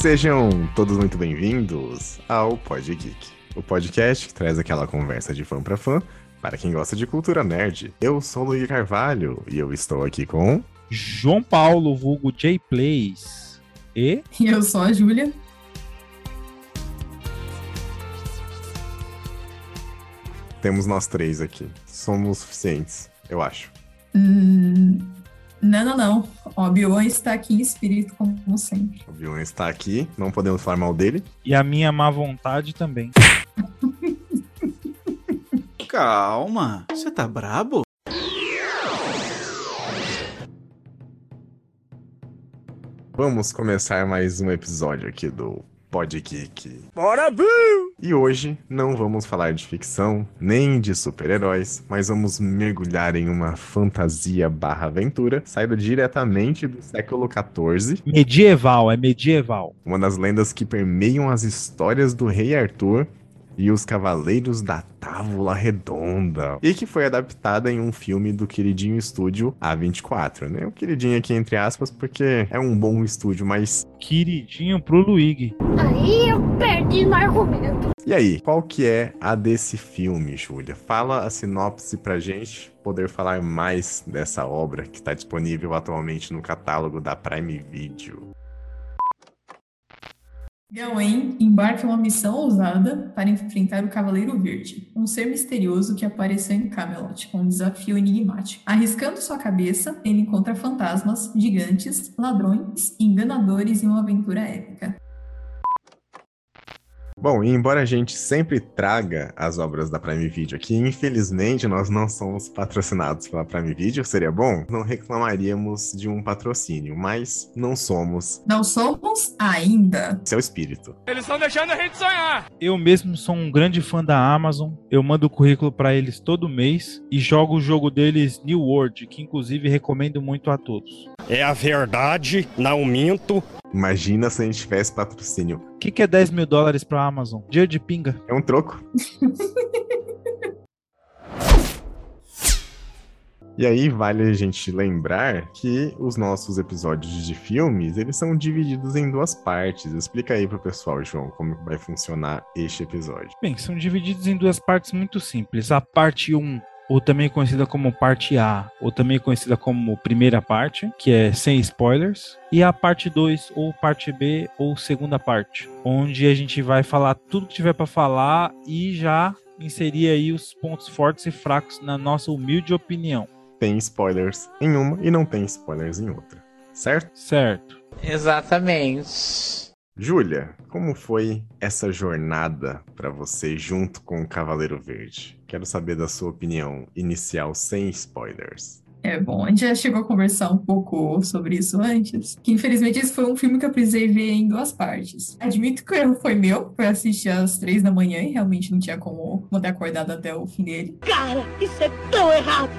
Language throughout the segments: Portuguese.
Sejam todos muito bem-vindos ao Pod Geek, o podcast que traz aquela conversa de fã para fã para quem gosta de cultura nerd. Eu sou o Luiz Carvalho e eu estou aqui com João Paulo, vulgo J Plays. E E eu sou a Júlia. temos nós três aqui. Somos suficientes, eu acho. Hum, não, não, não. O Obi-Wan está aqui em espírito, como sempre. O Bion está aqui, não podemos falar mal dele. e a minha má vontade também. Calma, você tá brabo? Vamos começar mais um episódio aqui do Pod Geek. Bora, Boo! E hoje não vamos falar de ficção, nem de super-heróis, mas vamos mergulhar em uma fantasia barra aventura, saída diretamente do século XIV, Medieval, é medieval. uma das lendas que permeiam as histórias do Rei Arthur e os Cavaleiros da Távola Redonda, e que foi adaptada em um filme do queridinho estúdio A24, né? O queridinho aqui entre aspas, porque é um bom estúdio, mas Queridinho pro Luigi. Aí eu perdi no argumento. E aí, qual que é a desse filme, Júlia? Fala a sinopse pra gente poder falar mais dessa obra que está disponível atualmente no catálogo da Prime Video. Gawain embarca em uma missão ousada para enfrentar o Cavaleiro Verde, um ser misterioso que apareceu em Camelot com um desafio enigmático. Arriscando sua cabeça, ele encontra fantasmas, gigantes, ladrões e enganadores em uma aventura épica. Bom, e embora a gente sempre traga as obras da Prime Video aqui, infelizmente nós não somos patrocinados pela Prime Video, seria bom? Não reclamaríamos de um patrocínio, mas não somos. Não somos ainda. Seu espírito. Eles estão deixando a gente sonhar! Eu mesmo sou um grande fã da Amazon. Eu mando o currículo pra eles todo mês e jogo o jogo deles New World, que inclusive recomendo muito a todos. É a verdade, não minto. Imagina se a gente tivesse patrocínio. O que, que é 10 mil dólares pra Amazon? Dia de pinga. É um troco. E aí vale a gente lembrar que os nossos episódios de filmes, eles são divididos em duas partes. Explica aí pro pessoal, João, como vai funcionar este episódio. Bem, são divididos em duas partes muito simples. A parte 1, ou também conhecida como parte A, ou também conhecida como primeira parte, que é sem spoilers, e a parte 2, ou parte B, ou segunda parte, onde a gente vai falar tudo que tiver para falar e já inserir aí os pontos fortes e fracos na nossa humilde opinião. Tem spoilers em uma e não tem spoilers em outra, certo? Certo. Exatamente. Júlia, como foi essa jornada para você junto com o Cavaleiro Verde? Quero saber da sua opinião inicial sem spoilers. É bom, a gente já chegou a conversar um pouco sobre isso antes. Que infelizmente esse foi um filme que eu precisei ver em duas partes. Admito que o erro foi meu, foi assistir às três da manhã e realmente não tinha como manter acordado até o fim dele. Cara, isso é tão errado!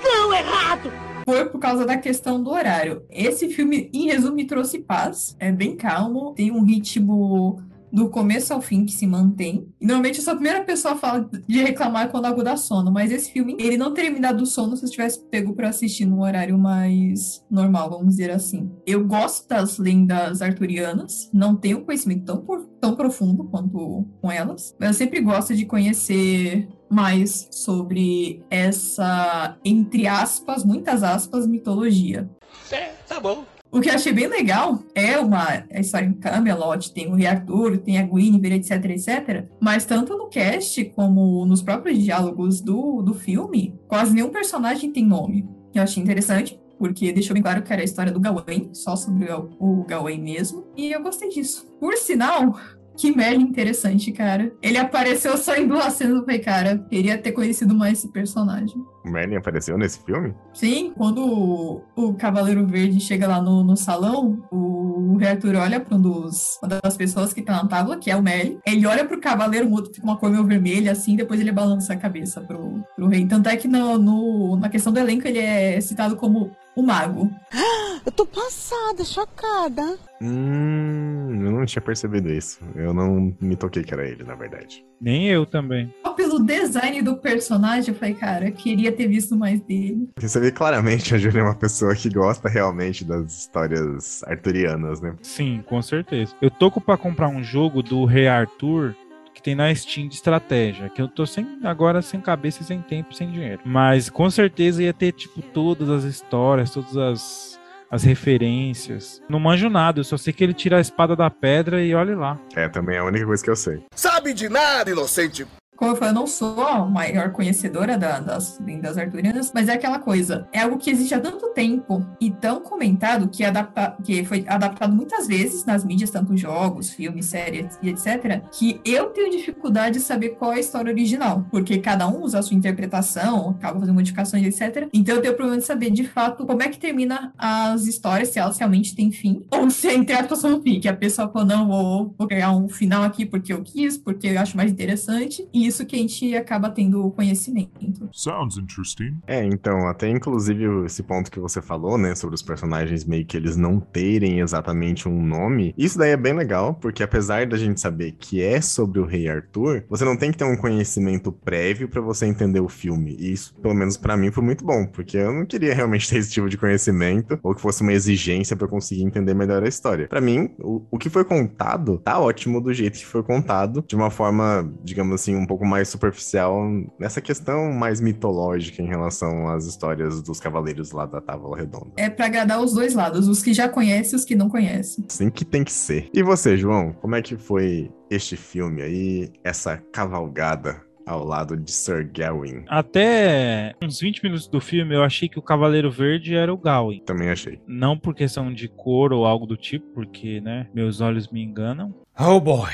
Tão errado! Foi por causa da questão do horário. Esse filme, em resumo, me trouxe paz. É bem calmo, tem um ritmo do começo ao fim que se mantém. E normalmente eu sou a primeira pessoa a falar de reclamar quando algo dá sono, mas esse filme, ele não teria me dado sono se eu tivesse pego pra assistir num horário mais normal, vamos dizer assim. Eu gosto das lendas arturianas, não tenho conhecimento tão, por- tão profundo quanto com elas, mas eu sempre gosto de conhecer mais sobre essa, entre aspas, muitas aspas, mitologia. É, tá bom. O que eu achei bem legal é uma a história em Camelot, tem o Rei Arthur, tem a Guinevere, etc, etc. Mas tanto no cast como nos próprios diálogos do, do filme, quase nenhum personagem tem nome. Eu achei interessante, porque deixou bem claro que era a história do Gawain, só sobre o Gawain mesmo. E eu gostei disso. Por sinal, que Merlin interessante, cara. Ele apareceu só em duas cenas, eu falei, cara, queria ter conhecido mais esse personagem. O Merlin apareceu nesse filme? Sim, quando o, o Cavaleiro Verde chega lá no, no salão, o Rei Arthur olha para um dos, uma das pessoas que tá na tábua, que é o Merlin. Ele olha pro Cavaleiro, o outro fica uma cor meio vermelha, assim, depois ele balança a cabeça pro, pro rei. Tanto é que no, no- na questão do elenco ele é citado como o mago. Eu tô passada, chocada. Hum, eu não tinha percebido isso. Eu não me toquei que era ele, na verdade. Nem eu também. Só pelo design do personagem, eu falei, cara, eu queria ter visto mais dele. Você vê claramente a Júlia é uma pessoa que gosta realmente das histórias arturianas, né? Sim, com certeza. Eu tô pra comprar um jogo do Rei Arthur que tem na Steam de estratégia, que eu tô sem agora sem cabeça, sem tempo, sem dinheiro. Mas com certeza ia ter tipo todas as histórias, todas as as referências. Não manjo nada, eu só sei que ele tira a espada da pedra e olhe lá. É, também é a única coisa que eu sei. Sabe de nada, inocente. Como eu falei, eu não sou a maior conhecedora da- das lendas arturianas, mas é aquela coisa. É algo que existe há tanto tempo e tão comentado que, adapta, que foi adaptado muitas vezes nas mídias, tanto jogos, filmes, séries e etc., que eu tenho dificuldade de saber qual é a história original. Porque cada um usa a sua interpretação, acaba fazendo modificações, etc. Então eu tenho problema de saber, de fato, como é que termina as histórias, se elas realmente têm fim, ou se, entre aspas, não fim, que a pessoa falou, não, vou, vou criar um final aqui porque eu quis, porque eu acho mais interessante. E isso que a gente acaba tendo conhecimento. Sounds interesting. É, então, até inclusive esse ponto que você falou, né, sobre os personagens meio que eles não terem exatamente um nome, isso daí é bem legal, porque apesar da gente saber que é sobre o Rei Arthur, você não tem que ter um conhecimento prévio pra você entender o filme. E isso, pelo menos pra mim, foi muito bom, porque eu não queria realmente ter esse tipo de conhecimento, ou que fosse uma exigência pra eu conseguir entender melhor a história. Pra mim, o, o que foi contado tá ótimo do jeito que foi contado, de uma forma, digamos assim, um pouco mais superficial, nessa questão mais mitológica em relação às histórias dos cavaleiros lá da Távola Redonda. É pra agradar os dois lados, os que já conhecem e os que não conhecem. Assim que tem que ser. E você, João, como é que foi este filme aí, essa cavalgada ao lado de Sir Gawain? Até uns 20 minutos do filme eu achei que o Cavaleiro Verde era o Gawain. Também achei. Não por questão de cor ou algo do tipo, porque, né, meus olhos me enganam. Oh boy.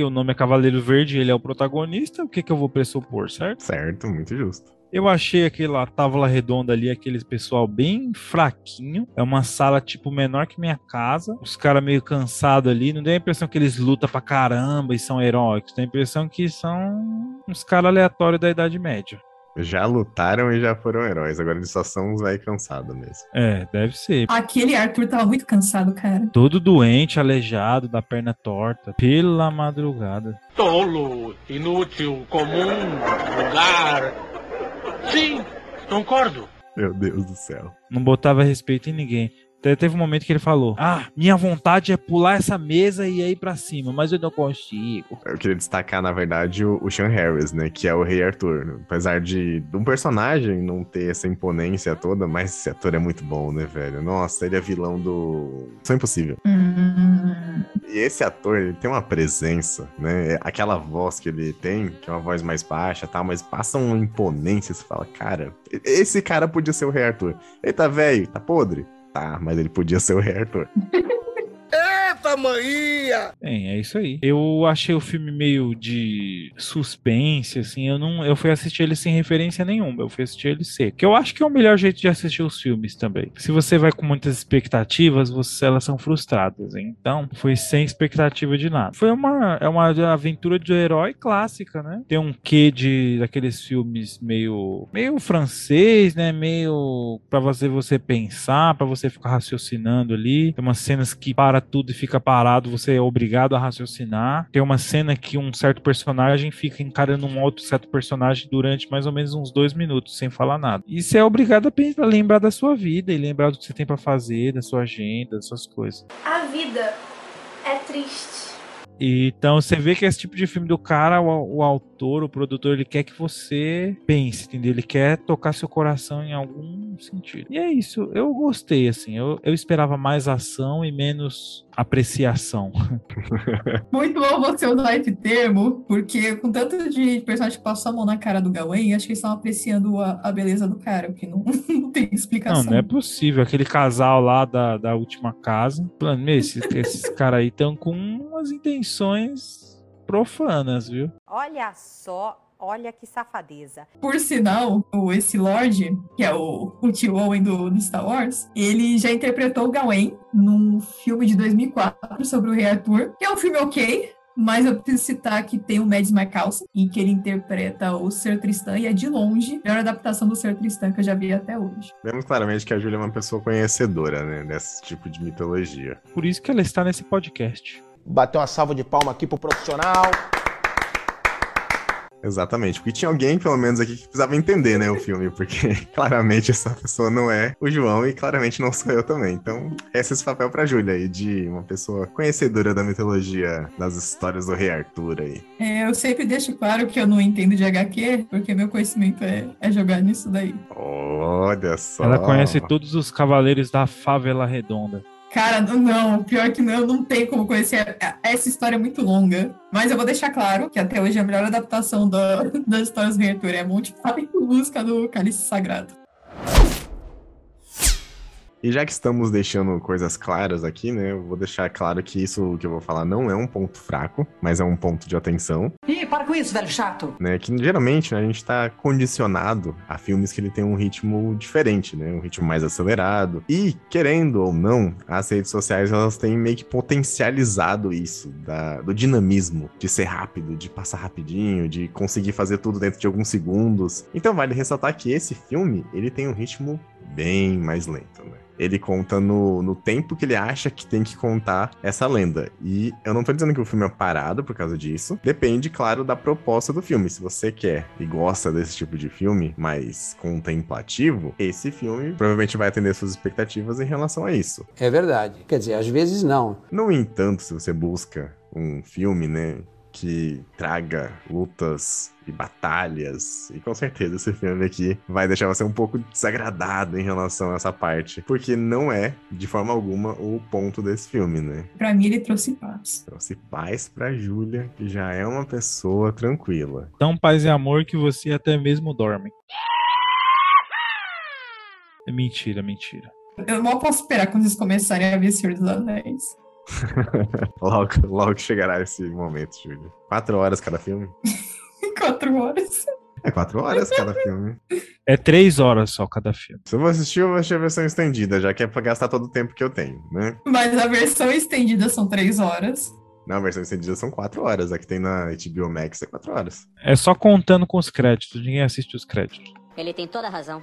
Porque o nome é Cavaleiro Verde, ele é o protagonista, o que que eu vou pressupor, certo? Certo, muito justo. Eu achei aquela tábua redonda ali, aqueles pessoal bem fraquinho. É uma sala, tipo, menor que minha casa. Os caras meio cansados ali. Não deu a impressão que eles lutam pra caramba e são heróicos. Dá a impressão que são uns caras aleatórios da Idade Média. Já lutaram e já foram heróis, agora eles só são uns velho cansado mesmo. É, deve ser. Aquele Arthur tava muito cansado, cara. Todo doente, aleijado, da perna torta. Pela madrugada. Tolo, inútil, comum, vulgar. Sim, concordo. Meu Deus do céu. Não botava respeito em ninguém. Teve um momento que ele falou: Ah, minha vontade é pular essa mesa e ir pra cima, mas eu não consigo. Eu queria destacar, na verdade, o, o Sean Harris, né? Que é o Rei Arthur. Apesar de, um personagem não ter essa imponência toda, mas esse ator é muito bom, né, velho? Nossa, ele é vilão do. São Impossível. Hum, E esse ator, ele tem uma presença, né? Aquela voz que ele tem, que é uma voz mais baixa e tal, mas passa uma imponência. Você fala, cara, esse cara podia ser o Rei Arthur. Ele tá velho, tá podre? Tá, mas ele podia ser o Rei Eita, maninha! Bem, é isso aí. Eu achei o filme meio de suspense, assim. Eu não, eu fui assistir ele sem referência nenhuma. Eu fui assistir ele seco. Que eu acho que é o melhor jeito de assistir os filmes também. Se você vai com muitas expectativas, você, elas são frustradas. Então, foi sem expectativa de nada. Foi uma, é uma aventura de herói clássica, né? Tem um quê de daqueles filmes meio, meio francês, né? Meio para você você pensar, para você ficar raciocinando ali. Tem umas cenas que para tudo e fica parado, você é obrigado a raciocinar. Tem uma cena que um certo personagem fica encarando um outro certo personagem durante mais ou menos uns dois minutos, sem falar nada. E você é obrigado a lembrar da sua vida e lembrar do que você tem pra fazer, da sua agenda, das suas coisas. A vida é triste. Então você vê que esse tipo de filme do cara, o, o autor, o produtor, ele quer que você pense, entendeu? Ele quer tocar seu coração em algum sentido. E é isso, eu gostei, assim. Eu, eu esperava mais ação e menos apreciação. muito bom você usar esse termo, porque com tanto de personagem que passou a mão na cara do Gawain, acho que eles estão apreciando a, a beleza do cara, porque não, não tem explicação. Não, não é possível. Aquele casal lá da, da última casa. Mano, meu, esses, esses caras aí estão com umas intenções profanas, viu? Olha só, olha que safadeza. Por sinal, o, esse Lorde, que é o, o tio Owen do, do Star Wars, ele já interpretou o Gawain num filme de 2004 sobre o Rei Arthur, que é um filme ok, mas eu preciso citar que tem o Mads Mikkelsen, em que ele interpreta o Ser Tristan, e é de longe a melhor adaptação do Ser Tristan que eu já vi até hoje. Vemos claramente que a Júlia é uma pessoa conhecedora, né? Desse tipo de mitologia. Por isso que ela está nesse podcast. bater uma salva de palma aqui pro profissional. Exatamente, porque tinha alguém, pelo menos aqui, que precisava entender, né, o filme, porque claramente essa pessoa não é o João e claramente não sou eu também. Então, esse é esse papel pra Júlia aí, de uma pessoa conhecedora da mitologia, das histórias do Rei Arthur aí. É, eu sempre deixo claro que eu não entendo de HQ, porque meu conhecimento é, é jogar nisso daí. Olha só. Ela conhece todos os cavaleiros da Favela Redonda. Cara, não, pior que não, não tem como conhecer. Essa história é muito longa. Mas eu vou deixar claro que até hoje a melhor adaptação da, das histórias do Arthur é Monty Python, música do Cálice Sagrado. E já que estamos deixando coisas claras aqui, né, eu vou deixar claro que isso que eu vou falar não é um ponto fraco, mas é um ponto de atenção. Ih, para com isso, velho chato! Né, que geralmente né, a gente está condicionado a filmes que ele tem um ritmo diferente, né, um ritmo mais acelerado. E, querendo ou não, as redes sociais elas têm meio que potencializado isso, da, do dinamismo, de ser rápido, de passar rapidinho, de conseguir fazer tudo dentro de alguns segundos. Então vale ressaltar que esse filme, ele tem um ritmo bem mais lento, né? Ele conta no, no tempo que ele acha que tem que contar essa lenda. E eu não tô dizendo que o filme é parado por causa disso. Depende, claro, da proposta do filme. Se você quer e gosta desse tipo de filme mais contemplativo, esse filme provavelmente vai atender suas expectativas em relação a isso. É verdade. Quer dizer, às vezes não. No entanto, se você busca um filme, né, que traga lutas e batalhas. E com certeza esse filme aqui vai deixar você um pouco desagradado em relação a essa parte. Porque não é, de forma alguma, o ponto desse filme, né? Pra mim, ele trouxe paz. Trouxe paz pra Júlia, que já é uma pessoa tranquila. Tão paz e amor que você até mesmo dorme. É mentira, mentira. Eu mal posso esperar quando vocês começarem a ver Senhor dos Anéis. logo, logo chegará esse momento, Júlia. Quatro horas cada filme? quatro horas. É quatro horas cada filme. É três horas só cada filme. Se eu vou assistir, eu vou assistir a versão estendida, já que é pra gastar todo o tempo que eu tenho, né? Mas a versão estendida são três horas. Não, a versão estendida são quatro horas. A que tem na HBO Max é quatro horas. É só contando com os créditos. Ninguém assiste os créditos. Ele tem toda a razão.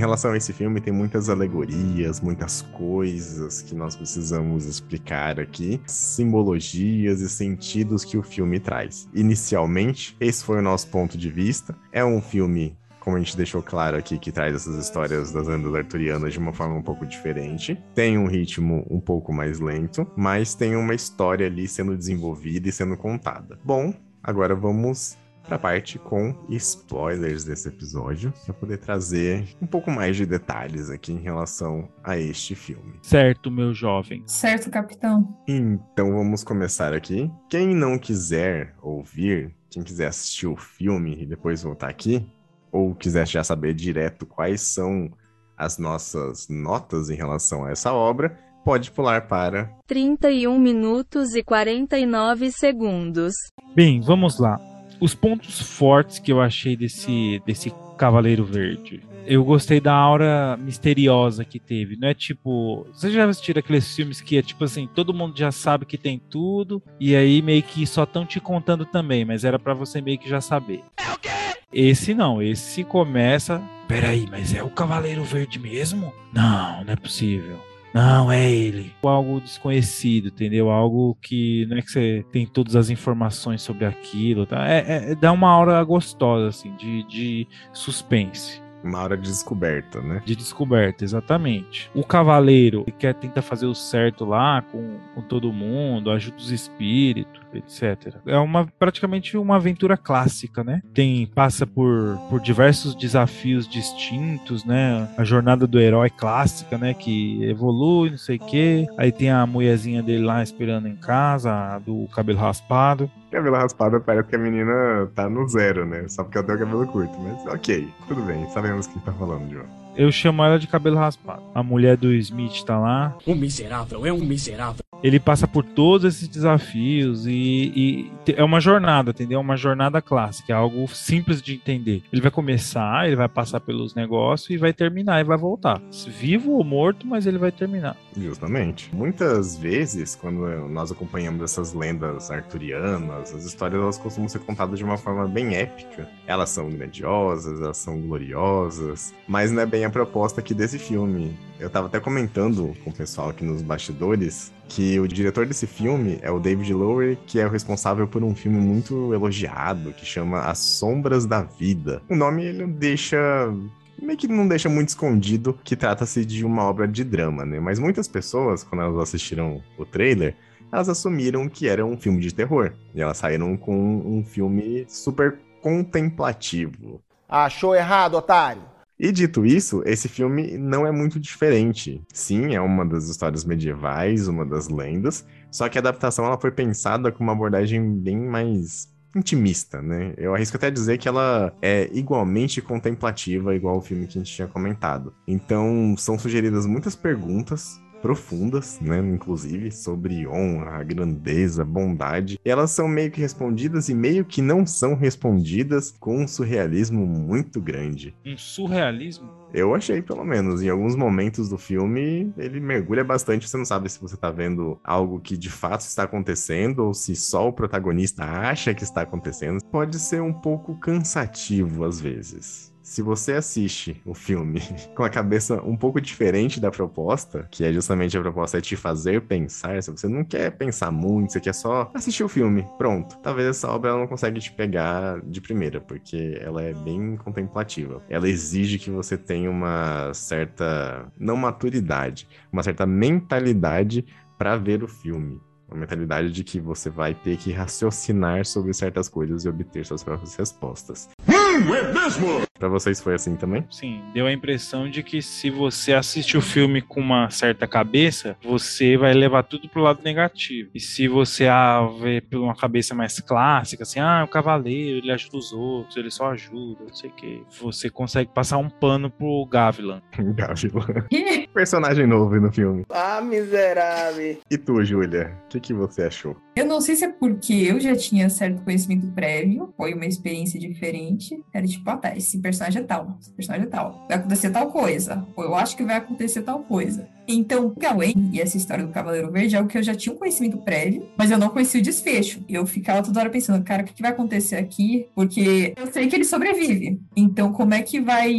Relação a esse filme, tem muitas alegorias, muitas coisas que nós precisamos explicar aqui, simbologias e sentidos que o filme traz. Inicialmente, esse foi o nosso ponto de vista. É um filme como a gente deixou claro aqui, que traz essas histórias das lendas arturianas de uma forma um pouco diferente. Tem um ritmo um pouco mais lento, mas tem uma história ali sendo desenvolvida e sendo contada. Bom, agora vamos para a parte com spoilers desse episódio, para poder trazer um pouco mais de detalhes aqui em relação a este filme. Certo, meu jovem. Certo, capitão. Então vamos começar aqui. Quem não quiser ouvir, quem quiser assistir o filme e depois voltar aqui, ou quiser já saber direto quais são as nossas notas em relação a essa obra, pode pular para 31 minutos e 49 segundos. Bem, vamos lá os pontos fortes que eu achei desse, desse Cavaleiro Verde. Eu gostei da aura misteriosa que teve. Não é tipo. Você já assistiu aqueles filmes que é tipo assim, todo mundo já sabe que tem tudo, e aí meio que só estão te contando também, mas era para você meio que já saber. É o quê? Esse não, esse começa. Peraí, mas é o Cavaleiro Verde mesmo? Não, não é possível. Não, é ele. Algo desconhecido, entendeu? Algo que não é que você tem todas as informações sobre aquilo, tá? É, é dá uma aura gostosa, assim, de, de suspense. Uma hora de descoberta, né? De descoberta, exatamente. O cavaleiro ele quer tentar fazer o certo lá com, com todo mundo, ajuda os espíritos, etc. É uma praticamente uma aventura clássica, né? Tem passa por, por diversos desafios distintos, né? A jornada do herói clássica, né? Que evolui, não sei o quê. Aí tem a mulherzinha dele lá esperando em casa, do cabelo raspado. Cabelo raspado parece que a menina tá no zero, né? Só porque ela tem o cabelo curto. Mas ok, tudo bem. Sabemos quem tá falando, João. Eu chamo ela de cabelo raspado. A mulher do Smith tá lá. Um miserável, é um miserável. Ele passa por todos esses desafios e, e é uma jornada, entendeu? É uma jornada clássica, é algo simples de entender. Ele vai começar, ele vai passar pelos negócios e vai terminar e vai voltar. Vivo ou morto, mas ele vai terminar. Justamente. Muitas vezes, quando nós acompanhamos essas lendas arturianas, as histórias elas costumam ser contadas de uma forma bem épica. Elas são grandiosas, elas são gloriosas, mas não é bem a proposta aqui desse filme. Eu tava até comentando com o pessoal aqui nos bastidores que o diretor desse filme é o David Lowery, que é o responsável por um filme muito elogiado que chama As Sombras da Vida. O nome ele deixa meio que não deixa muito escondido que trata-se de uma obra de drama, né? Mas muitas pessoas, quando elas assistiram o trailer, elas assumiram que era um filme de terror. E elas saíram com um filme super contemplativo. Achou errado, otário? E dito isso, esse filme não é muito diferente. Sim, é uma das histórias medievais, uma das lendas, só que a adaptação ela foi pensada com uma abordagem bem mais intimista, né? Eu arrisco até dizer que ela é igualmente contemplativa, igual o filme que a gente tinha comentado. Então, são sugeridas muitas perguntas profundas, né, inclusive, sobre honra, grandeza, bondade. E elas são meio que respondidas e meio que não são respondidas com um surrealismo muito grande. Um surrealismo? Eu achei, pelo menos. Em alguns momentos do filme, ele mergulha bastante. Você não sabe se você tá vendo algo que de fato está acontecendo ou se só o protagonista acha que está acontecendo. Pode ser um pouco cansativo às vezes se você assiste o filme com a cabeça um pouco diferente da proposta, que é justamente a proposta é te fazer pensar, se você não quer pensar muito, você quer só assistir o filme, pronto. Talvez essa obra ela não consegue te pegar de primeira, porque ela é bem contemplativa. Ela exige que você tenha uma certa, não maturidade, uma certa mentalidade para ver o filme. Uma mentalidade de que você vai ter que raciocinar sobre certas coisas e obter suas próprias respostas. Hum, é mesmo? Pra vocês foi assim também? Sim, deu a impressão de que se você assiste o filme com uma certa cabeça, você vai levar tudo pro lado negativo. E se você ah, vê por uma cabeça mais clássica, assim, ah, o cavaleiro, ele ajuda os outros, ele só ajuda, não sei o quê. Você consegue passar um pano pro Gavilan. Gavilan. Personagem novo no filme. Ah, miserável. E tu, Júlia? O que, que você achou? Eu não sei se é porque eu já tinha certo conhecimento prévio, foi uma experiência diferente. Era tipo, ah, tá, esse personagem é tal, esse personagem é tal. Vai acontecer tal coisa. Ou eu acho que vai acontecer tal coisa. Então, Gawain e essa história do Cavaleiro Verde é o que eu já tinha um conhecimento prévio, mas eu não conhecia o desfecho. Eu ficava toda hora pensando, cara, o que, vai acontecer aqui? Porque eu sei que ele sobrevive. Então, como é que vai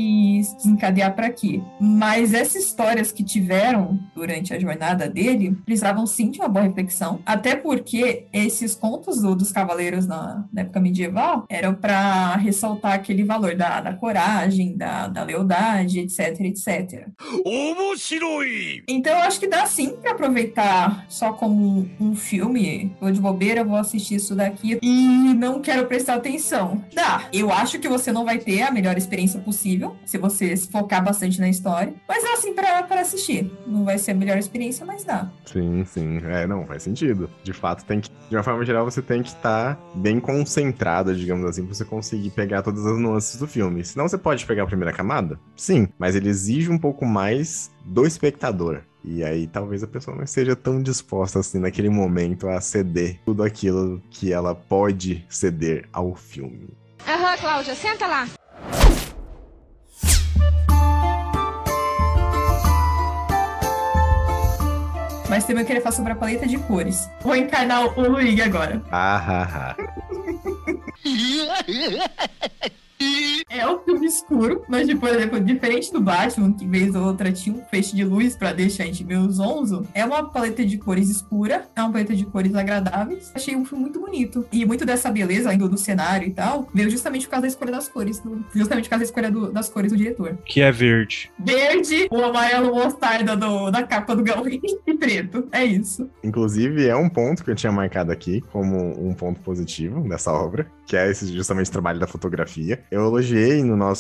desencadear para aqui? Mas essas histórias que tiveram durante a jornada dele precisavam sim de uma boa reflexão. Até porque esses contos do, dos cavaleiros na, na, época medieval eram para ressaltar aquele valor da, da coragem, da, da lealdade, etc, etc. Então eu acho que dá sim pra aproveitar só como um, filme. Tô de bobeira, vou assistir isso daqui e não quero prestar atenção. Dá. Eu acho que você não vai ter a melhor experiência possível se você se focar bastante na história. Mas dá sim pra, pra assistir. Não vai ser a melhor experiência, mas dá. Sim, sim. É, não, faz sentido. De fato, tem que. De uma forma geral, você tem que estar tá bem concentrado, digamos assim, pra você conseguir pegar todas as nuances do filme. Senão você pode pegar a primeira camada? Sim, mas ele exige um pouco mais do espectador. E aí talvez a pessoa não esteja tão disposta assim naquele momento a ceder tudo aquilo que ela pode ceder ao filme. Aham, Cláudia, senta lá. Mas também eu queria falar sobre a paleta de cores. Vou encarnar o Luigi agora. Ah, ah, ah. Filme escuro, mas, tipo, por exemplo, diferente do Batman, que vez ou outra tinha um feixe de luz para deixar a gente meio zonzo, é uma paleta de cores escura, é uma paleta de cores agradáveis. Achei um filme muito bonito. E muito dessa beleza ainda do cenário e tal, veio justamente por causa da escolha das cores, do, justamente por causa da escolha do, das cores do diretor. Que é verde. Verde, o amarelo mostarda do, da capa do Galvin e preto. É isso. Inclusive, é um ponto que eu tinha marcado aqui como um ponto positivo dessa obra, que é esse justamente trabalho da fotografia. Eu elogiei no nosso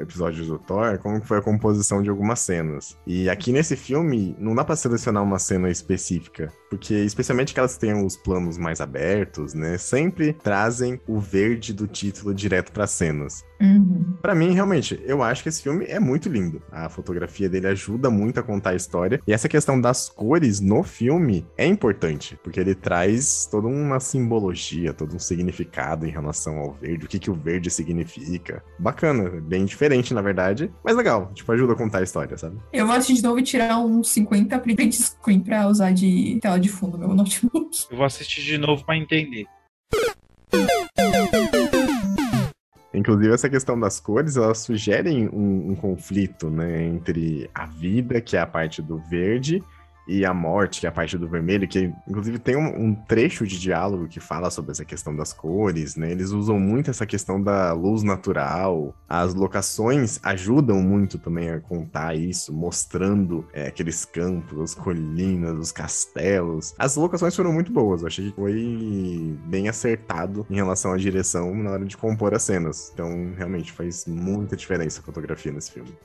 episódio do Thor como foi a composição de algumas cenas. E aqui nesse filme, não dá pra selecionar uma cena específica. Porque especialmente aquelas que têm os planos mais abertos, né, sempre trazem o verde do título direto para cenas. Uhum. Para mim, realmente, eu acho que esse filme é muito lindo. A fotografia dele ajuda muito a contar a história. E essa questão das cores no filme é importante, porque ele traz toda uma simbologia, todo um significado em relação ao verde, o que, que o verde significa. Bacana, bem diferente, na verdade, mas legal. Tipo, ajuda a contar a história, sabe? Eu vou assistir de novo e tirar uns 50 print screen pra usar de tela de fundo meu notebook. Eu vou assistir de novo pra entender. Inclusive, essa questão das cores, elas sugerem um, um conflito, né, entre a vida, que é a parte do verde, e a morte, que é a parte do vermelho, que inclusive tem um, um, trecho de diálogo que fala sobre essa questão das cores, né? Eles usam muito essa questão da luz natural. As locações ajudam muito também a contar isso, mostrando é, aqueles campos, as colinas, os castelos. As locações foram muito boas, eu achei que foi bem acertado em relação à direção na hora de compor as cenas. Então, realmente faz muita diferença a fotografia nesse filme.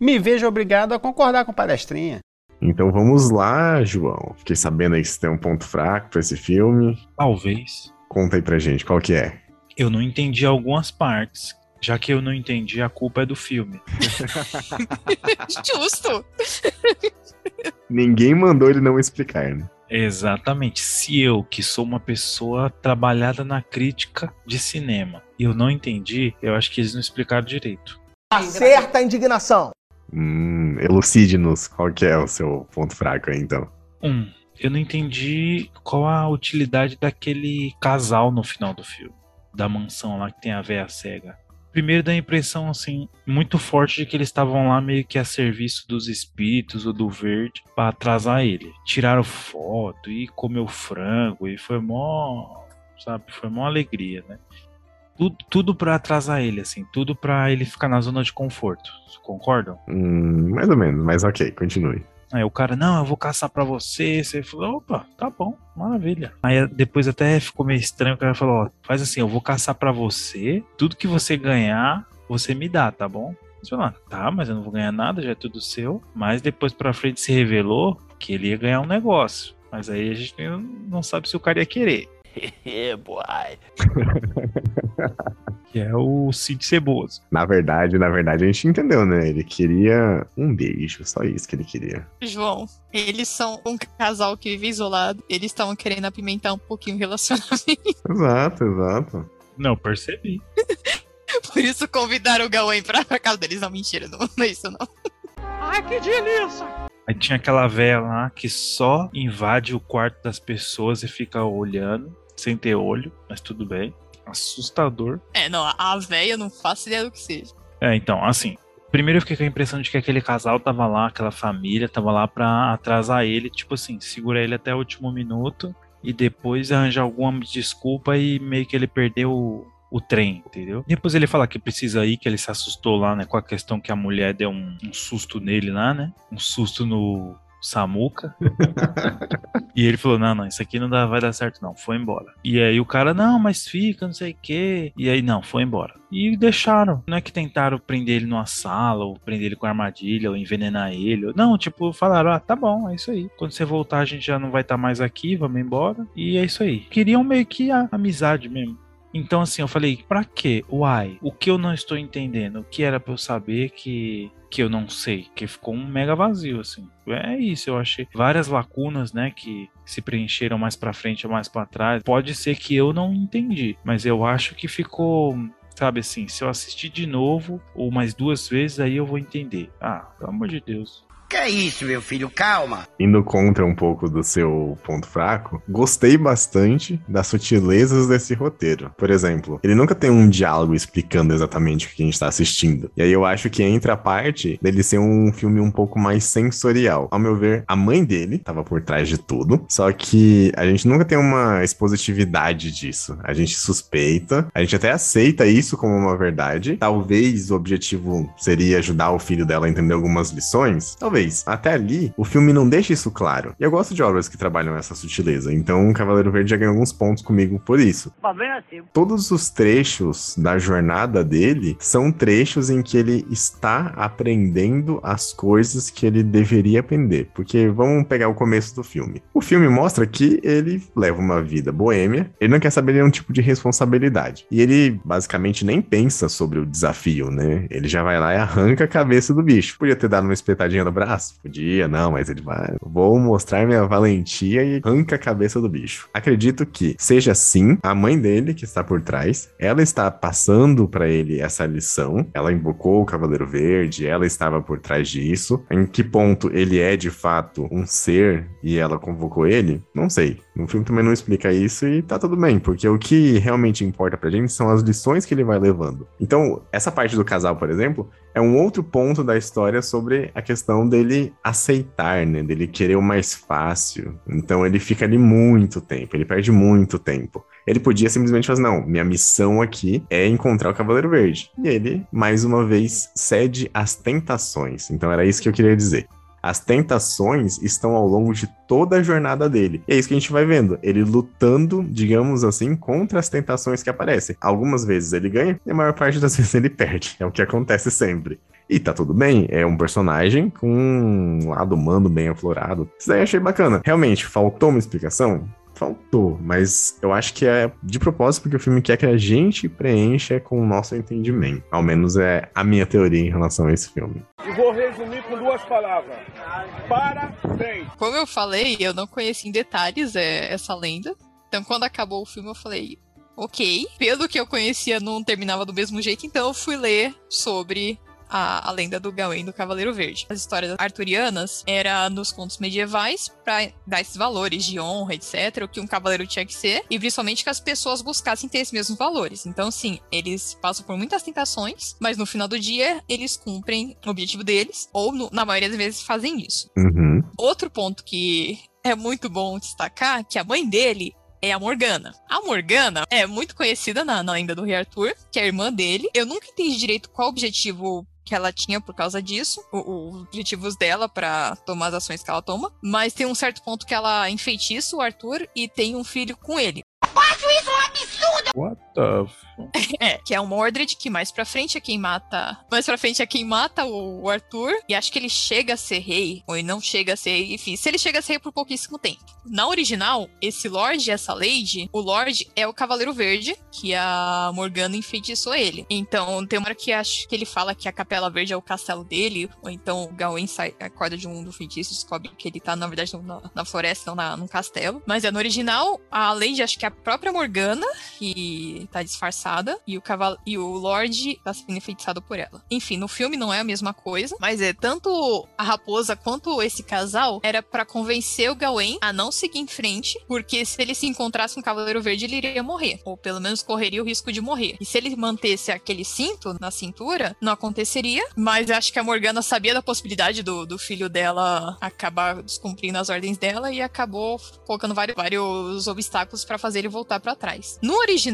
Me vejo obrigado a concordar com palestrinha. Então vamos lá, João. Fiquei sabendo aí que você tem um ponto fraco pra esse filme. Talvez. Conta aí pra gente, qual que é? Eu não entendi algumas partes. Já que eu não entendi, a culpa é do filme. Justo. Ninguém mandou ele não explicar, né? Exatamente. Se eu, que sou uma pessoa trabalhada na crítica de cinema, eu não entendi, eu acho que eles não explicaram direito. Acerta a indignação. Hum, elucide-nos qual que é o seu ponto fraco aí, então. Um, eu não entendi qual a utilidade daquele casal no final do filme. Da mansão lá que tem a véia cega. Primeiro dá a impressão, assim, muito forte de que eles estavam lá meio que a serviço dos espíritos ou do verde para atrasar ele. Tiraram foto e comeu frango e foi mó, sabe, foi mó alegria, né? Tudo, tudo para atrasar ele, assim, tudo para ele ficar na zona de conforto. Concordam? Hum, mais ou menos, mas ok, continue. Aí o cara, não, eu vou caçar pra você. Você falou, opa, tá bom, maravilha. Aí depois até ficou meio estranho, o cara falou, ó, faz assim, eu vou caçar pra você, tudo que você ganhar, você me dá, tá bom? Você falou, ah, tá, mas eu não vou ganhar nada, já é tudo seu. Mas depois pra frente se revelou que ele ia ganhar um negócio. Mas aí a gente não sabe se o cara ia querer. boy. que é o Cid Ceboso. Na verdade, na verdade, a gente entendeu, né? Ele queria um beijo, só isso que ele queria. João, eles são um casal que vive isolado. Eles estavam querendo apimentar um pouquinho o relacionamento. Exato, exato. Não, percebi. Por isso convidaram o Gawain pra casa deles. Não, mentira, não, não é isso não. Ai, que delícia! Aí tinha aquela velha lá que só invade o quarto das pessoas e fica olhando, sem ter olho, mas tudo bem. Assustador. É, não, a véia não faço ideia do que seja. É, então, assim. Primeiro eu fiquei com a impressão de que aquele casal tava lá, aquela família tava lá pra atrasar ele, tipo assim, segura ele até o último minuto e depois arranjar alguma desculpa e meio que ele perdeu o, trem, entendeu? Depois ele fala que precisa ir, que ele se assustou lá, né? Com a questão que a mulher deu um, um susto nele lá, né? Um susto no Samuca. e ele falou: Não, não, isso aqui não dá, vai dar certo, não. Foi embora. E aí o cara, não, mas fica, não sei o quê. E aí, não, foi embora. E deixaram. Não é que tentaram prender ele numa sala, ou prender ele com armadilha, ou envenenar ele. Não, tipo, falaram: Ah, tá bom, é isso aí. Quando você voltar, a gente já não vai estar tá mais aqui, vamos embora. E é isso aí. Queriam meio que a amizade mesmo. Então, assim, eu falei, pra quê? Why? O que eu não estou entendendo? O que era pra eu saber que, que eu não sei? Que ficou um mega vazio, assim. É isso, eu achei várias lacunas, né, que se preencheram mais pra frente ou mais pra trás. Pode ser que eu não entendi, mas eu acho que ficou sabe assim, se eu assistir de novo ou mais duas vezes, aí eu vou entender. Ah, pelo amor de Deus. Que é isso, meu filho? Calma. Indo contra um pouco do seu ponto fraco, gostei bastante das sutilezas desse roteiro. Por exemplo, ele nunca tem um diálogo explicando exatamente o que a gente tá assistindo. E aí eu acho que entra a parte dele ser um filme um pouco mais sensorial. Ao meu ver, a mãe dele tava por trás de tudo, só que a gente nunca tem uma expositividade disso. A gente suspeita, a gente até aceita isso como uma verdade. Talvez o objetivo seria ajudar o filho dela a entender algumas lições. Talvez Até ali, o filme não deixa isso claro. E eu gosto de obras que trabalham essa sutileza. Então, Cavaleiro Verde já ganhou alguns pontos comigo por isso. assim. Todos os trechos da jornada dele são trechos em que ele está aprendendo as coisas que ele deveria aprender. Porque vamos pegar o começo do filme. O filme mostra que ele leva uma vida boêmia, ele não quer saber nenhum tipo de responsabilidade. E ele basicamente nem pensa sobre o desafio, né? Ele já vai lá e arranca a cabeça do bicho. Podia ter dado uma espetadinha no braço? Podia, não, mas ele vai. Vou mostrar minha valentia e arranca a cabeça do bicho. Acredito que seja sim a mãe dele que está por trás. Ela está passando para ele essa lição. Ela invocou o Cavaleiro Verde, ela estava por trás disso. Em que ponto ele é de fato um ser e ela convocou ele? Não sei. O filme também não explica isso e tá tudo bem, porque o que realmente importa pra gente são as lições que ele vai levando. Então, essa parte do casal, por exemplo, é um outro ponto da história sobre a questão dele aceitar, né? Dele querer o mais fácil. Então ele fica ali muito tempo, ele perde muito tempo. Ele podia simplesmente fazer, não, minha missão aqui é encontrar o Cavaleiro Verde. E ele, mais uma vez, cede às tentações. Então era isso que eu queria dizer. As tentações estão ao longo de toda a jornada dele. E é isso que a gente vai vendo. Ele lutando, digamos assim, contra as tentações que aparecem. Algumas vezes ele ganha e a maior parte das vezes ele perde. É o que acontece sempre. E tá tudo bem, é um personagem com um lado humano bem aflorado. Isso daí eu achei bacana. Realmente, faltou uma explicação? Faltou, mas eu acho que é de propósito porque o filme quer que a gente preencha com o nosso entendimento. Ao menos é a minha teoria em relação a esse filme. E vou resumir com duas palavras. Parabéns! Como eu falei, eu não conheci em detalhes é, essa lenda. Então, quando acabou o filme, eu falei, ok. Pelo que eu conhecia, não terminava do mesmo jeito, então eu fui ler sobre a, a, lenda do Gawain do Cavaleiro Verde. As histórias arturianas era nos contos medievais para dar esses valores de honra, etc, o que um cavaleiro tinha que ser, e principalmente que as pessoas buscassem ter esses mesmos valores. Então, sim, eles passam por muitas tentações, mas no final do dia eles cumprem o objetivo deles, ou no, na maioria das vezes fazem isso. Uhum. Outro ponto que é muito bom destacar que a mãe dele é a Morgana. A Morgana é muito conhecida na, na lenda do Rei Arthur, que é a irmã dele. Eu nunca entendi direito qual o objetivo que ela tinha por causa disso, os objetivos dela para tomar as ações que ela toma, mas tem um certo ponto que ela enfeitiça o Arthur e tem um filho com ele. Acho isso um absurdo! What the é, que é o Mordred, que mais pra frente é quem mata. Mais pra frente é quem mata o, o Arthur. E acho que ele chega a ser rei, ou ele não chega a ser rei. Enfim, se ele chega a ser rei por pouquíssimo tempo. Na original, esse Lorde e essa Lady, o Lorde é o Cavaleiro Verde, que a Morgana enfeitiçou ele. Então, tem uma hora que acho que ele fala que a Capela Verde é o castelo dele, ou então o Gawain sai, acorda de um do feitiço e descobre que ele tá, na verdade, na, na floresta, não na, num castelo. Mas é no original, a Lady, acho que é a própria Morgana, que tá disfarçada e o cavalo e o Lorde tá sendo enfeitiçado por ela. Enfim, no filme não é a mesma coisa, mas é tanto a raposa quanto esse casal era para convencer o Gawain a não seguir em frente, porque se ele se encontrasse com o Cavaleiro Verde, ele iria morrer, ou pelo menos correria o risco de morrer. E se ele mantesse aquele cinto na cintura, não aconteceria, mas acho que a Morgana sabia da possibilidade do, do filho dela acabar descumprindo as ordens dela e acabou colocando vários, vários obstáculos para fazer ele voltar para trás. No original,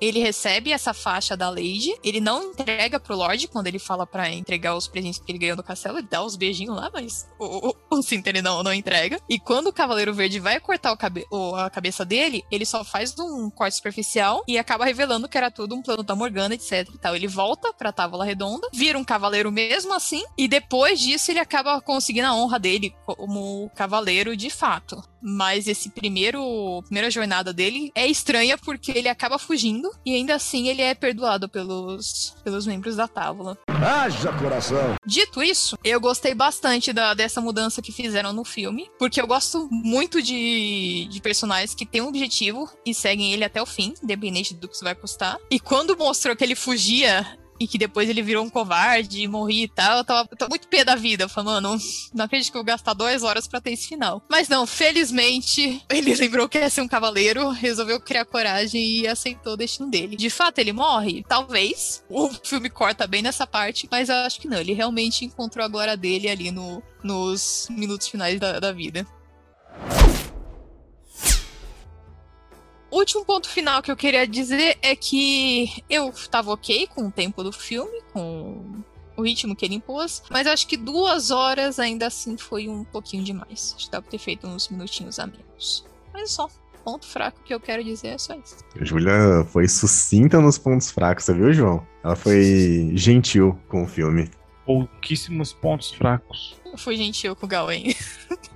ele recebe essa faixa da Lady, ele não entrega pro Lorde quando ele fala para entregar os presentes que ele ganhou no castelo, ele dá os beijinhos lá, mas o, o, o cinto ele não, não entrega. E quando o Cavaleiro Verde vai cortar o cabe o, a cabeça dele, ele só faz um corte superficial e acaba revelando que era tudo um plano da Morgana, etc e tal. Ele volta pra Távola Redonda, vira um cavaleiro mesmo assim, e depois disso ele acaba conseguindo a honra dele como cavaleiro de fato. Mas esse primeiro primeira jornada dele é estranha porque ele acaba fugindo e ainda assim ele é perdoado pelos, pelos membros da Távola. Haja coração! Dito isso, eu gostei bastante da, dessa mudança que fizeram no filme, porque eu gosto muito de, de personagens que têm um objetivo e seguem ele até o fim, independente do que isso vai custar. E quando mostrou que ele fugia e que depois ele virou um covarde e morri e tal, eu tava, eu tava muito pé da vida. Falei, mano, não acredito que eu vou gastar duas horas para ter esse final. Mas não, felizmente, ele lembrou que ia ser um cavaleiro, resolveu criar coragem e aceitou o destino dele. De fato, ele morre? Talvez. O filme corta bem nessa parte, mas eu acho que não. Ele realmente encontrou a glória dele ali no, nos minutos finais da, da vida. Último ponto final que eu queria dizer é que eu tava ok com o tempo do filme, com o ritmo que ele impôs, mas acho que duas horas ainda assim foi um pouquinho demais. Acho que dá pra ter feito uns minutinhos a menos. Mas só, ponto fraco que eu quero dizer é só isso. A Júlia foi sucinta nos pontos fracos, você viu, João? Ela foi gentil com o filme. Pouquíssimos pontos fracos. Eu fui gentil com o Gawain.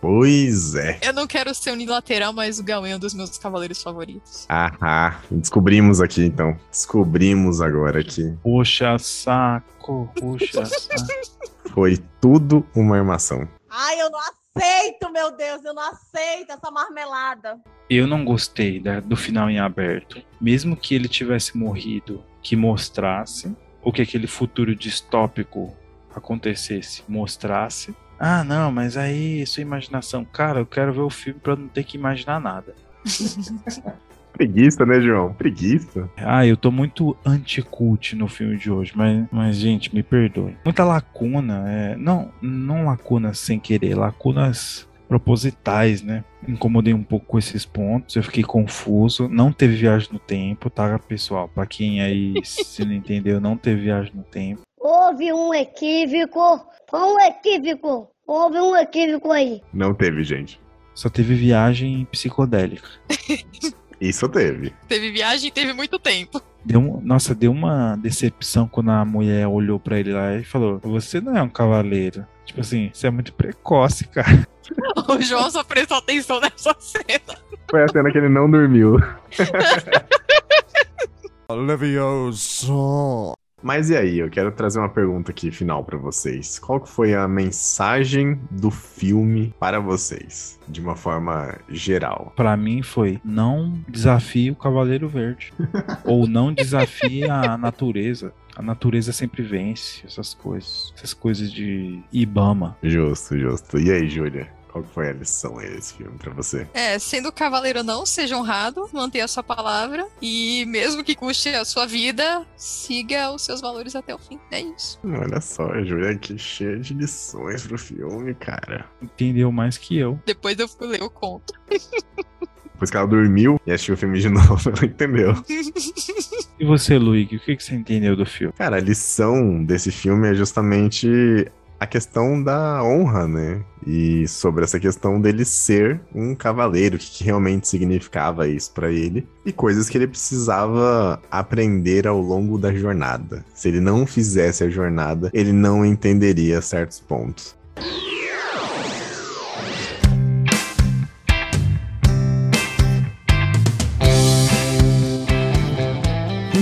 Pois é. Eu não quero ser unilateral, mas o Gawain é um dos meus cavaleiros favoritos. Ah, descobrimos aqui então. Descobrimos agora aqui. Puxa saco, puxa saco. Foi tudo uma armação. Ai, eu não aceito, meu Deus, eu não aceito essa marmelada. Eu não gostei da, do final em aberto. Mesmo que ele tivesse morrido, que mostrasse o que aquele futuro distópico acontecesse, mostrasse. Ah, não, mas aí sua imaginação. Cara, eu quero ver o filme pra não ter que imaginar nada. Preguiça, né, João? Preguiça. Ah, eu tô muito anti-cult no filme de hoje, mas, mas gente, me perdoe. Muita lacuna, é, não, não lacunas sem querer, lacunas propositais, né? Incomodei um pouco com esses pontos, eu fiquei confuso. Não teve viagem no tempo, tá, pessoal? Pra quem aí se não entendeu, não teve viagem no tempo. Houve um equívoco. Foi um equívoco. Houve um equívoco aí. Não teve, gente. Só teve viagem psicodélica. Isso teve. Teve viagem e teve muito tempo. Deu, nossa, deu uma decepção quando a mulher olhou pra ele lá e falou: Você não é um cavaleiro. Tipo assim, você é muito precoce, cara. O João só prestou atenção nessa cena. Foi a cena que ele não dormiu. Levioso. Mas e aí, eu quero trazer uma pergunta aqui final para vocês. Qual foi a mensagem do filme para vocês, de uma forma geral? Para mim foi: não desafie o Cavaleiro Verde ou não desafie a natureza. A natureza sempre vence, essas coisas. Essas coisas de Ibama. Justo, justo. E aí, Júlia? Qual foi a lição aí desse filme pra você? É, sendo cavaleiro não, seja honrado, mantenha a sua palavra e mesmo que custe a sua vida, siga os seus valores até o fim. É isso. Olha só, a Júlia aqui cheia de lições pro filme, cara. Entendeu mais que eu. Depois eu fui ler o conto. Depois que ela dormiu e assistiu o filme de novo, ela entendeu. E você, Luigi, o que, que você entendeu do filme? Cara, a lição desse filme é justamente a questão da honra, né? E sobre essa questão dele ser um cavaleiro, o que, realmente significava isso para ele e coisas que ele precisava aprender ao longo da jornada. Se ele não fizesse a jornada, ele não entenderia certos pontos.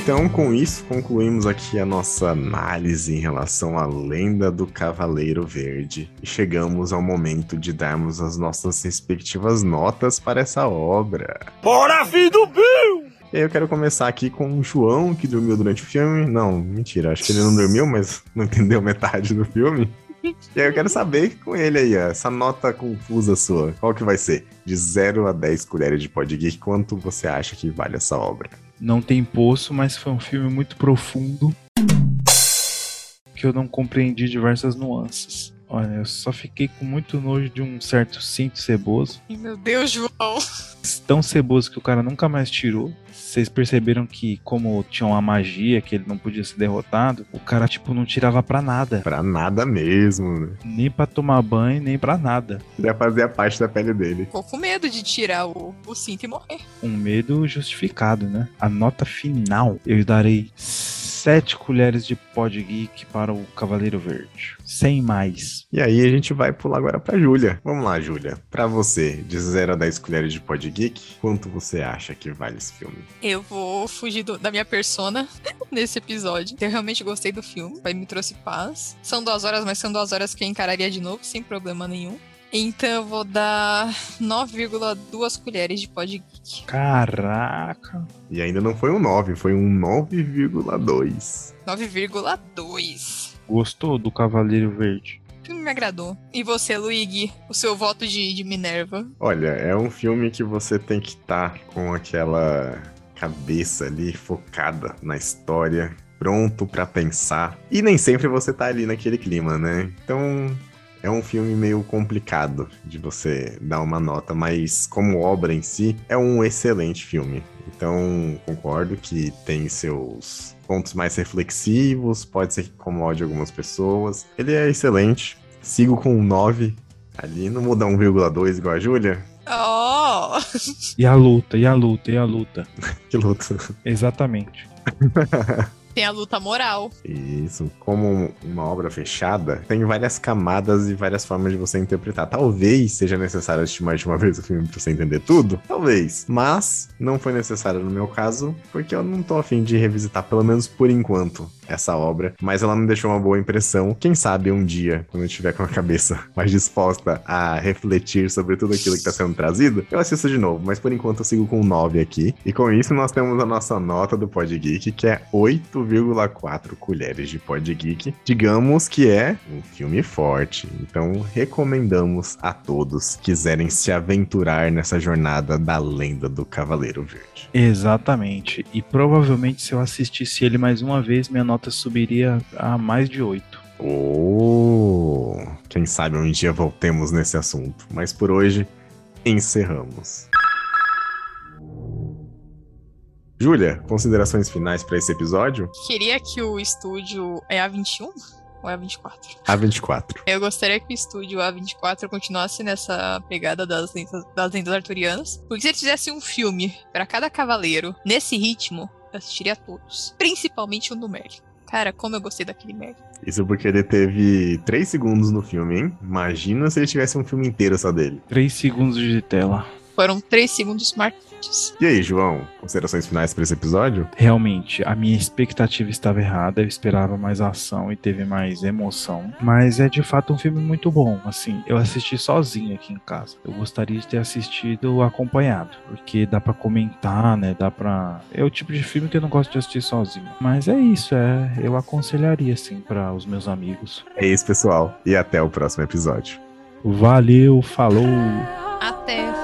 Então, com isso, concluímos aqui a nossa análise em relação à lenda do Cavaleiro Verde e chegamos ao momento de darmos as nossas respectivas notas para essa obra. Bora, filho do Bill! E aí eu quero começar aqui com o João, que dormiu durante o filme. Não, mentira, acho que ele não dormiu, mas não entendeu metade do filme. E aí eu quero saber com ele aí, ó, essa nota confusa sua, qual que vai ser? De 0 a 10 colheres de pod geek, quanto você acha que vale essa obra? Não tem poço, mas foi um filme muito profundo que eu não compreendi diversas nuances. Olha, eu só fiquei com muito nojo de um certo cinto ceboso. Meu Deus, João. Tão ceboso que o cara nunca mais tirou. Vocês perceberam que, como tinha uma magia que ele não podia ser derrotado, o cara, tipo, não tirava pra nada. Pra nada mesmo, né? Nem pra tomar banho, nem pra nada. Já fazia parte da pele dele. Ficou com medo de tirar o, o cinto e morrer. Um medo justificado, né? A nota final eu darei sete colheres de pod geek para o Cavaleiro Verde. Sem mais. E aí a gente vai pular agora pra Júlia. Vamos lá, Júlia. Pra você, de 0 a 10 colheres de pod geek, quanto você acha que vale esse filme? Eu vou fugir do- da minha persona nesse episódio. Eu realmente gostei do filme, vai me trouxe paz. São duas horas, mas são duas horas que eu encararia de novo, sem problema nenhum. Então eu vou dar 9,2 colheres de pod geek. Caraca. E ainda não foi um 9, foi um 9,2. 9,2. Gostou do Cavaleiro Verde? O filme me agradou. E você, Luigi? O seu voto de, de Minerva? Olha, é um filme que você tem que estar com aquela cabeça ali focada na história, pronto pra pensar. E nem sempre você tá ali naquele clima, né? Então, é um filme meio complicado de você dar uma nota, mas como obra em si, é um excelente filme. Então, concordo que tem seus pontos mais reflexivos, pode ser que incomode algumas pessoas. Ele é excelente. Sigo com um 9 ali, não muda 1,2 igual a Júlia. Oh! E a luta, e a luta, e a luta. que luta. Exatamente. Tem a luta moral. Isso, como uma obra fechada, tem várias camadas e várias formas de você interpretar. Talvez seja necessário assistir mais de uma vez o filme pra você entender tudo, talvez. Mas não foi necessário no meu caso, porque eu não tô afim de revisitar, pelo menos por enquanto, essa obra. Mas ela me deixou uma boa impressão. Quem sabe um dia, quando eu estiver com a cabeça mais disposta a refletir sobre tudo aquilo que tá sendo trazido, eu assisto de novo. Mas por enquanto eu sigo com 9 aqui. E com isso nós temos a nossa nota do Pod Geek, que é 8,4 colheres de Pod Geek. Digamos que é um filme forte. Então recomendamos a todos que quiserem se aventurar nessa jornada da lenda do Cavaleiro Verde. Exatamente. E provavelmente se eu assistisse ele mais uma vez, minha nota subiria a mais de 8. Oh, quem sabe um dia voltemos nesse assunto. Mas por hoje, encerramos. Júlia, considerações finais para esse episódio? Queria que o estúdio é A21 ou é A24? A24. Eu gostaria que o estúdio A24 continuasse nessa pegada das lendas, das lendas arturianas. Porque se ele fizesse um filme para cada cavaleiro nesse ritmo, assistiria a todos. Principalmente o do Merlin. Cara, como eu gostei daquele Merlin. Isso porque ele teve 3 segundos no filme, hein? Imagina se ele tivesse um filme inteiro só dele. 3 segundos de tela. Foram 3 segundos marcantes. E aí, João, considerações finais para esse episódio? Realmente, a minha expectativa estava errada. Eu esperava mais ação e teve mais emoção. Mas é de fato um filme muito bom. Assim, eu assisti sozinho aqui em casa. Eu gostaria de ter assistido acompanhado, porque dá para comentar, né? Dá para É o tipo de filme que eu não gosto de assistir sozinho. Mas é isso, é. Eu aconselharia assim para os meus amigos. É isso, pessoal. E até o próximo episódio. Valeu, falou. Até.